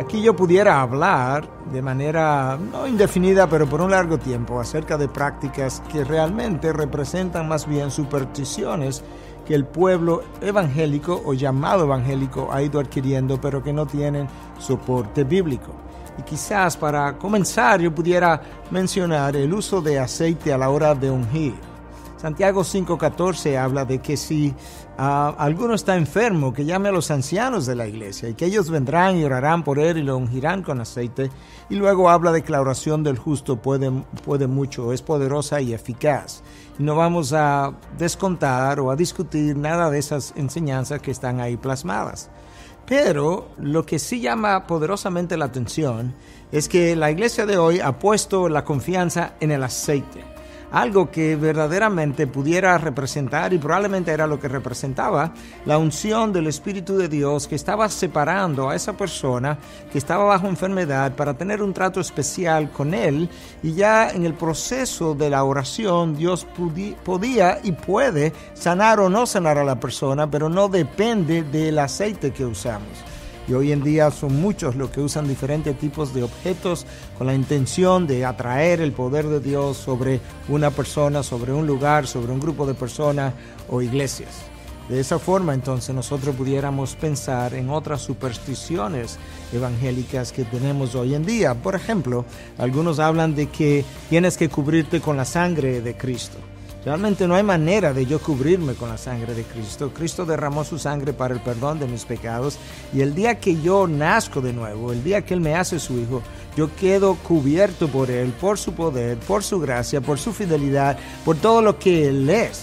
Aquí yo pudiera hablar de manera no indefinida, pero por un largo tiempo, acerca de prácticas que realmente representan más bien supersticiones que el pueblo evangélico o llamado evangélico ha ido adquiriendo, pero que no tienen soporte bíblico. Y quizás para comenzar yo pudiera mencionar el uso de aceite a la hora de ungir. Santiago 5:14 habla de que si uh, alguno está enfermo, que llame a los ancianos de la iglesia y que ellos vendrán y orarán por él y lo ungirán con aceite. Y luego habla de que la oración del justo puede, puede mucho, es poderosa y eficaz. Y no vamos a descontar o a discutir nada de esas enseñanzas que están ahí plasmadas. Pero lo que sí llama poderosamente la atención es que la iglesia de hoy ha puesto la confianza en el aceite algo que verdaderamente pudiera representar, y probablemente era lo que representaba, la unción del Espíritu de Dios que estaba separando a esa persona que estaba bajo enfermedad para tener un trato especial con él, y ya en el proceso de la oración Dios podía y puede sanar o no sanar a la persona, pero no depende del aceite que usamos. Y hoy en día son muchos los que usan diferentes tipos de objetos con la intención de atraer el poder de Dios sobre una persona, sobre un lugar, sobre un grupo de personas o iglesias. De esa forma entonces nosotros pudiéramos pensar en otras supersticiones evangélicas que tenemos hoy en día. Por ejemplo, algunos hablan de que tienes que cubrirte con la sangre de Cristo. Realmente no hay manera de yo cubrirme con la sangre de Cristo. Cristo derramó su sangre para el perdón de mis pecados y el día que yo nazco de nuevo, el día que Él me hace su hijo, yo quedo cubierto por Él, por su poder, por su gracia, por su fidelidad, por todo lo que Él es.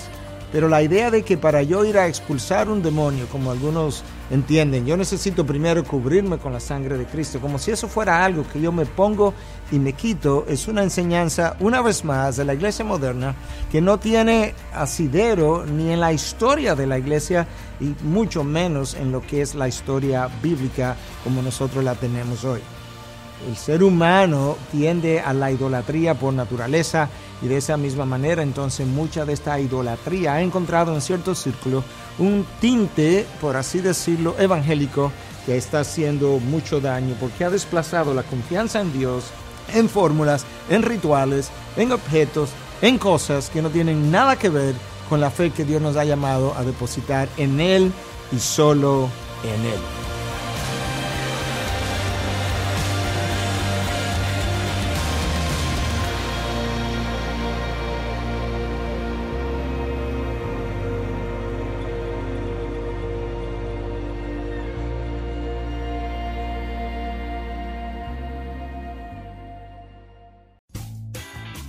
Pero la idea de que para yo ir a expulsar un demonio, como algunos entienden, yo necesito primero cubrirme con la sangre de Cristo, como si eso fuera algo que yo me pongo y me quito, es una enseñanza, una vez más, de la iglesia moderna que no tiene asidero ni en la historia de la iglesia y mucho menos en lo que es la historia bíblica como nosotros la tenemos hoy. El ser humano tiende a la idolatría por naturaleza y de esa misma manera entonces mucha de esta idolatría ha encontrado en ciertos círculos un tinte, por así decirlo, evangélico que está haciendo mucho daño porque ha desplazado la confianza en Dios en fórmulas, en rituales, en objetos, en cosas que no tienen nada que ver con la fe que Dios nos ha llamado a depositar en Él y solo en Él.